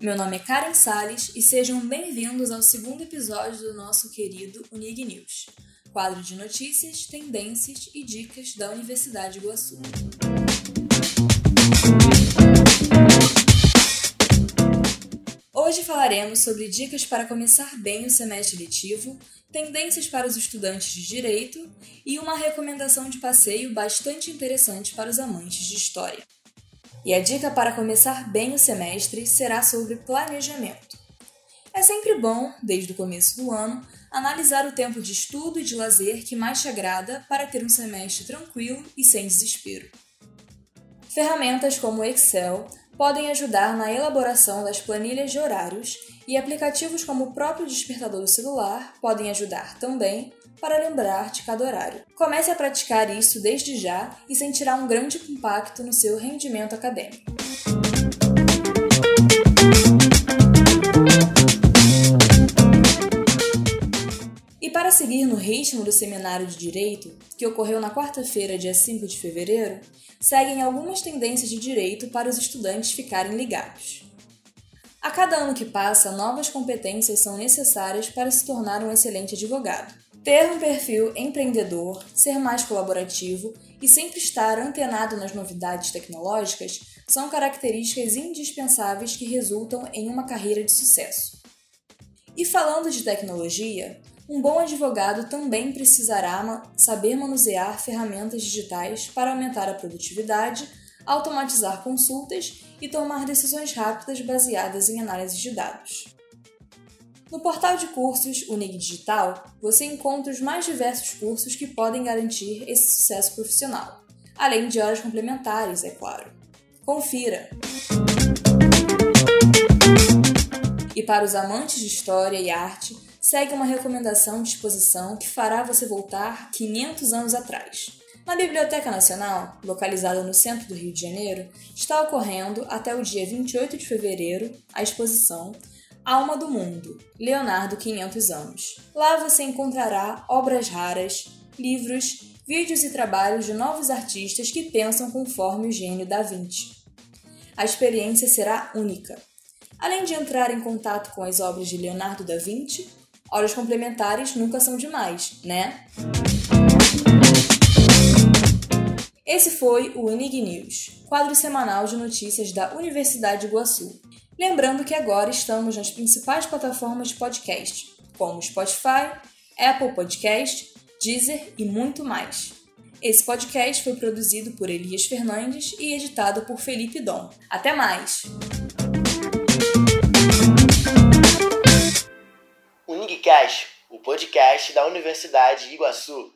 Meu nome é Karen Sales e sejam bem-vindos ao segundo episódio do nosso querido Unig News, quadro de notícias, tendências e dicas da Universidade de Iguaçu. Hoje falaremos sobre dicas para começar bem o semestre letivo, tendências para os estudantes de direito e uma recomendação de passeio bastante interessante para os amantes de história. E a dica para começar bem o semestre será sobre planejamento. É sempre bom, desde o começo do ano, analisar o tempo de estudo e de lazer que mais te agrada para ter um semestre tranquilo e sem desespero. Ferramentas como o Excel podem ajudar na elaboração das planilhas de horários e aplicativos como o próprio despertador do celular podem ajudar também para lembrar de cada horário. Comece a praticar isso desde já e sentirá um grande impacto no seu rendimento acadêmico. Para seguir no ritmo do seminário de Direito, que ocorreu na quarta-feira, dia 5 de fevereiro, seguem algumas tendências de direito para os estudantes ficarem ligados. A cada ano que passa, novas competências são necessárias para se tornar um excelente advogado. Ter um perfil empreendedor, ser mais colaborativo e sempre estar antenado nas novidades tecnológicas são características indispensáveis que resultam em uma carreira de sucesso. E falando de tecnologia, um bom advogado também precisará saber manusear ferramentas digitais para aumentar a produtividade, automatizar consultas e tomar decisões rápidas baseadas em análise de dados. No portal de cursos Unig Digital, você encontra os mais diversos cursos que podem garantir esse sucesso profissional, além de horas complementares, é claro. Confira! E para os amantes de história e arte, segue uma recomendação de exposição que fará você voltar 500 anos atrás. Na Biblioteca Nacional, localizada no centro do Rio de Janeiro, está ocorrendo até o dia 28 de fevereiro a exposição Alma do Mundo, Leonardo 500 anos. Lá você encontrará obras raras, livros, vídeos e trabalhos de novos artistas que pensam conforme o gênio da Vinci. A experiência será única. Além de entrar em contato com as obras de Leonardo da Vinci, Horas complementares nunca são demais, né? Esse foi o Unig News, quadro semanal de notícias da Universidade de Iguaçu. Lembrando que agora estamos nas principais plataformas de podcast, como Spotify, Apple Podcast, Deezer e muito mais. Esse podcast foi produzido por Elias Fernandes e editado por Felipe Dom. Até mais! Podcast da Universidade de Iguaçu.